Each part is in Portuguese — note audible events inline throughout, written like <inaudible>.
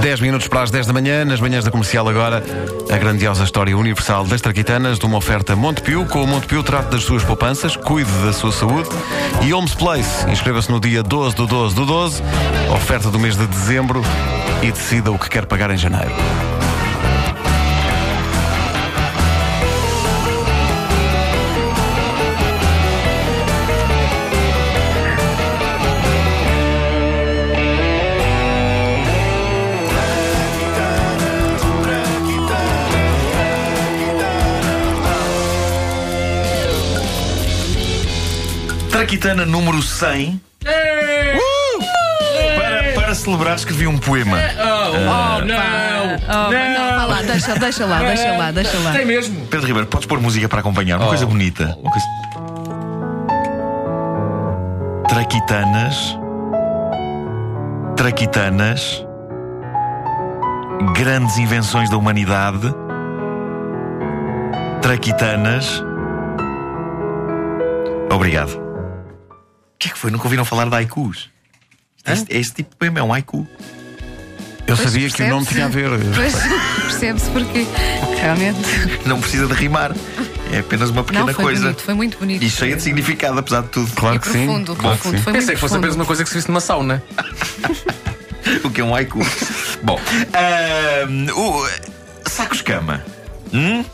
10 minutos para as 10 da manhã, nas manhãs da comercial agora, a grandiosa história universal das Traquitanas, de uma oferta Montepio. Com o Montepio, trate das suas poupanças, cuide da sua saúde. E Homes Place, inscreva-se no dia 12 do 12 do 12, oferta do mês de dezembro e decida o que quer pagar em janeiro. Traquitana número 100. Para, para celebrar, escrevi um poema. Oh, não! Oh, não, vá lá, deixa, deixa lá, deixa lá, deixa lá. Tem mesmo? Pedro Ribeiro, podes pôr música para acompanhar? Uma coisa bonita. Uma coisa... Traquitanas. Traquitanas. Grandes invenções da humanidade. Traquitanas. Obrigado. O que é que foi? Nunca ouviram falar de haikus? Este, este tipo de poema é um haiku. Eu Pois, sabia que o nome tinha a ver. Pois, percebe-se porque realmente Não precisa de rimar. É apenas uma pequena não foi coisa. bonito, foi muito bonito. E cheia de significado, apesar de tudo. Claro E que sim. profundo, Claro que profundo. sim. Foi muito Pensei que fosse profundo. apenas uma coisa que se visse numa sauna. <laughs> O que é um haiku? Bom, ahm, o sacos-cama. Hum?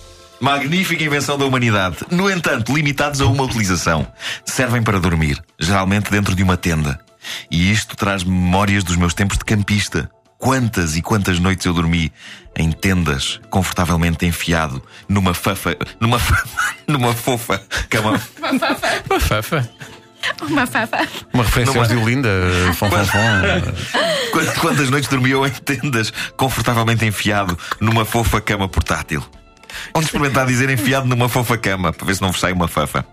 Magnífica invenção da humanidade. No entanto, limitados a uma utilização. Servem para dormir, geralmente dentro de uma tenda. E isto traz memórias dos meus tempos de campista. Quantas e quantas noites eu dormi em tendas, confortavelmente enfiado numa fafa, numa fa- <laughs> numa fofa cama. Uma fafa. Uma fafa. Uma referência Numa- de Olinda, fom, fom, fom. Quantas, quantas noites dormi eu em tendas, confortavelmente enfiado numa fofa cama portátil? Onde experimentar dizer enfiado numa fofa cama, para ver se não vos sai uma fafa.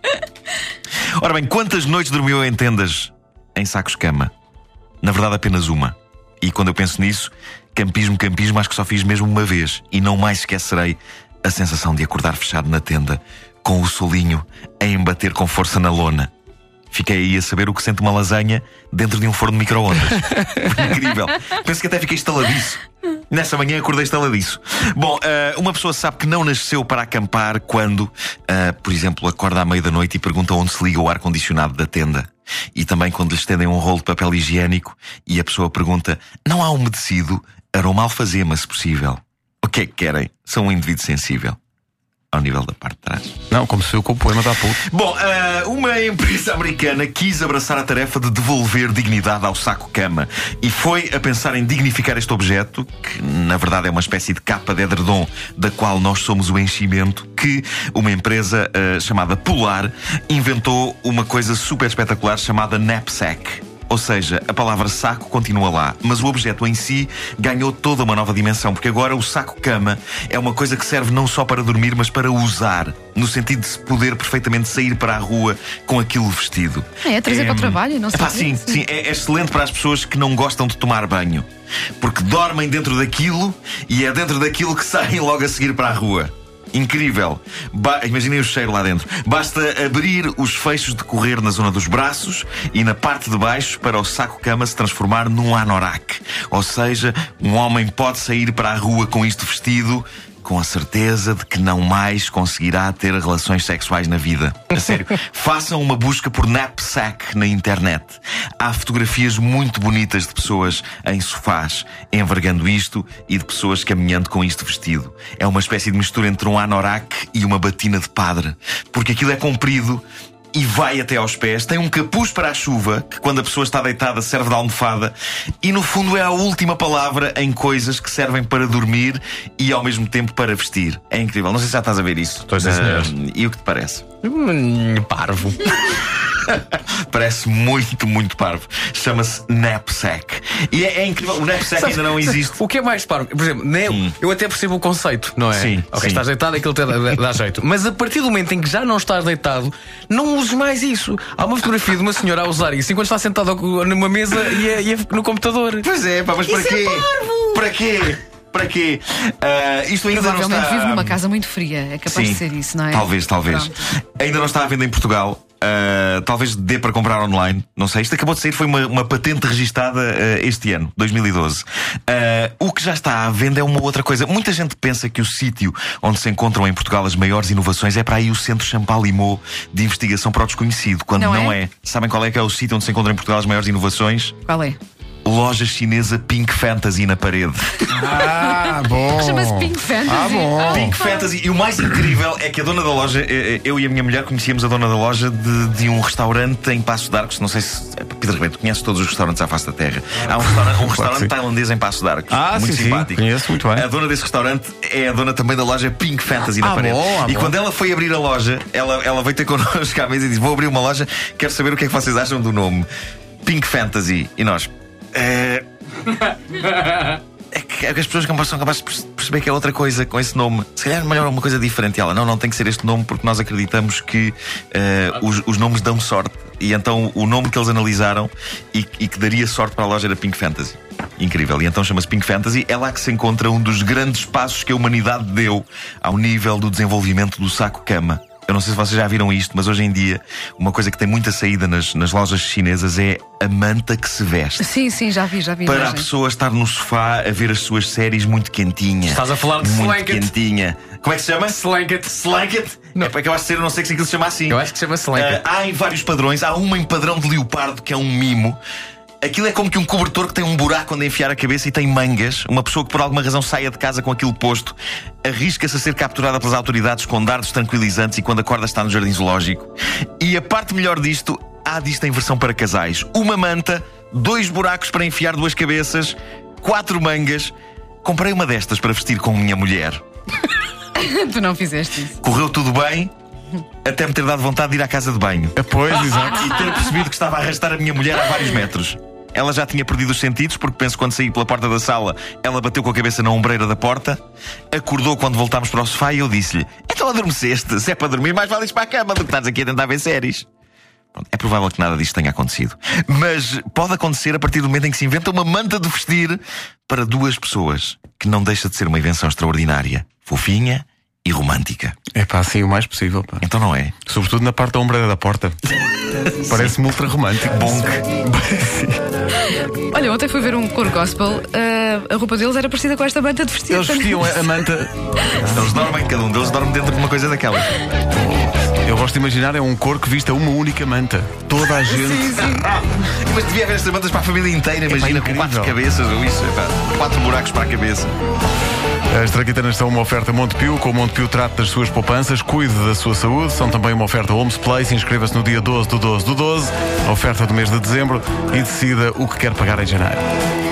Ora bem, quantas noites dormiu em tendas em sacos-cama? Na verdade, apenas uma. E quando eu penso nisso, campismo, campismo, acho que só fiz mesmo uma vez. E não mais esquecerei a sensação de acordar fechado na tenda, com o solinho a embater com força na lona. Fiquei aí a saber o que sente uma lasanha dentro de um forno de micro-ondas. Incrível. Penso que até fiquei estaladiço. Nessa manhã acordei estaladiço. Bom, ah, uma pessoa sabe que não nasceu para acampar quando, ah, por exemplo, acorda à meia da noite e pergunta onde se liga o ar-condicionado da tenda. E também quando lhe estendem um rolo de papel higiênico e a pessoa pergunta: não há umedecido? Aroma alfazema, se possível. O que é que querem? São um indivíduo sensível. Ao nível da parte de trás. Não, como se viu com o poema da puta. Bom, ah, uma empresa americana quis abraçar a tarefa de devolver dignidade ao saco-cama e foi a pensar em dignificar este objeto, que na verdade é uma espécie de capa de edredom da qual nós somos o enchimento, que uma empresa ah, chamada Polar inventou uma coisa super espetacular chamada knapsack. Ou seja, a palavra saco continua lá, mas o objeto em si ganhou toda uma nova dimensão, porque agora o saco-cama é uma coisa que serve não só para dormir, mas para usar, no sentido de se poder perfeitamente sair para a rua com aquilo vestido. É, trazer para o trabalho, não sei Epá, sim. sim, é, é excelente para as pessoas que não gostam de tomar banho, porque dormem dentro daquilo e é dentro daquilo que saem logo a seguir para a rua. Incrível. Ba Imaginem o cheiro lá dentro. Basta abrir os fechos de correr na zona dos braços e na parte de baixo para o saco-cama se transformar num anorak. Ou seja, um homem pode sair para a rua com isto vestido com a certeza de que não mais conseguirá ter relações sexuais na vida. A sério. <laughs> Façam uma busca por knapsack na internet. Há fotografias muito bonitas de pessoas em sofás envergando isto e de pessoas caminhando com isto vestido. É uma espécie de mistura entre um anorak e uma batina de padre. Porque aquilo é comprido e vai até aos pés. Tem um capuz para a chuva, que quando a pessoa está deitada serve de almofada. E no fundo é a última palavra em coisas que servem para dormir e ao mesmo tempo para vestir. É incrível. Não sei se já estás a ver isso. Estou, senhor. Ah, e o que te parece? Hum, Parvo. <laughs> <laughs> Parece muito, muito parvo. Chama-se knapsack. E é, é incrível. O knapsack ainda não existe. O que é mais parvo? Por exemplo, né, eu até percebo o conceito, não é? Sim, Ok, sim. estás deitado, aquilo te dá, dá jeito. Mas a partir do momento em que já não estás deitado, não uses mais isso. Há uma fotografia de uma senhora a usar isso enquanto está sentada numa mesa e, é- e é no computador. Pois é, pá, mas para quê? Para quê? Para quê? Ah, isto ainda não está... vive numa casa muito fria. É capaz Sim, de ser isso, não é? Talvez, talvez. Pronto. Ainda não está à venda em Portugal. Uh, talvez dê para comprar online. Não sei. Isto acabou de sair, foi uma, uma patente registada uh, este ano, 2012. Uh, o que já está à venda é uma outra coisa. Muita gente pensa que o sítio onde se encontram em Portugal as maiores inovações é para aí o Centro Champalimau de Investigação para o Desconhecido, quando Não não, é? é? Sabem qual é que é o sítio onde se encontram em Portugal as maiores inovações? Qual é? Loja chinesa Pink Fantasy na parede. Ah, <laughs> bom. Chama-se Pink Fantasy. Ah, bom. Pink Fantasy. E o mais incrível é que a dona da loja, eh, eh, eu e a minha mulher conhecíamos a dona da loja de, de um restaurante em Passo de Arcos. Não sei se. eh, Pedro Rebento, conhece todos os restaurantes à face da terra. Há um restaurante, um <laughs> restaurante sim. tailandês em Passo de Arcos. Ah, muito sim, sim. simpático. Conheço muito bem. A dona desse restaurante é a dona também da loja Pink Fantasy na Ah, parede. bom, ah, e bom. quando ela foi abrir a loja, ela, ela veio ter <laughs> connosco à mesa e disse: Vou abrir uma loja, quero saber o que é que vocês acham do nome. Pink Fantasy. E nós. <laughs> "Eh, é que as pessoas são capazes de perce- perceber que é outra coisa com esse nome. Se calhar é melhor uma coisa diferente. Ela, não, não tem que ser este nome porque nós acreditamos que eh, os, os nomes dão sorte. E então o nome que eles analisaram e, e que daria sorte para a loja era Pink Fantasy. Incrível. E então chama-se Pink Fantasy. É lá que se encontra um dos grandes passos que a humanidade deu ao nível do desenvolvimento do saco-cama. Eu não sei se vocês já viram isto, mas hoje em dia uma coisa que tem muita saída nas, nas lojas chinesas é a manta que se veste Sim, sim, já vi, já vi. para a imagens. pessoa estar no sofá a ver as suas séries muito quentinha. Estás a falar de muito Slanket. quentinha. Como é que se chama? Slanket. Slanket? Não. É para que eu acho que ser, eu não sei se aquilo se chama assim. Eu acho que se chama Slanket. Ah, há em vários padrões. Há uma em padrão de leopardo que é um mimo. Aquilo é como que um cobertor que tem um buraco onde enfiar a cabeça e tem mangas. Uma pessoa que por alguma razão saia de casa com aquilo posto arrisca-se a ser capturada pelas autoridades com dardos tranquilizantes e quando acorda está no jardim zoológico. E a parte melhor disto, há disto em versão para casais. Uma manta, dois buracos para enfiar duas cabeças, quatro mangas. Comprei uma destas para vestir com minha mulher. <laughs> tu não fizeste isso. Correu tudo bem, até me ter dado vontade de ir à casa de banho. Ah, Pois, exato. E ter percebido que estava a arrastar a minha mulher a vários metros. Ela já tinha perdido os sentidos, porque penso que quando saí pela porta da sala, ela bateu com a cabeça na ombreira da porta, acordou quando voltámos para o sofá e eu disse-lhe: Então adormeceste, se é para dormir, mais vale ir para a cama do que estás aqui a tentar ver séries. Pronto, é provável que nada disto tenha acontecido. Mas pode acontecer a partir do momento em que se inventa uma manta de vestir para duas pessoas, que não deixa de ser uma invenção extraordinária, fofinha e romântica. É pá, assim o mais possível. Pá. Então não é? Sobretudo na parte da ombreira da porta. Parece-me ultra romântico. Bom, Olha, ontem fui ver um coro gospel. ah, a roupa deles era parecida com esta manta de vestir. Eles vestiam a manta. eles dormem, cada um deles dorme dentro de uma coisa daquelas. Eu gosto de imaginar é um cor que vista uma única manta. Toda a gente. Sim, sim. Mas devia haver estas mantas para a família inteira, imagina, com incrível. quatro cabeças ou isso, epá, quatro buracos para a cabeça. As traquitanas são uma oferta Montepio. Com o Montepio trate das suas poupanças, cuide da sua saúde. São também uma oferta Homes Place. Inscreva-se no dia 12 do 12 do 12, a oferta do mês de dezembro e decida o que quer pagar em janeiro.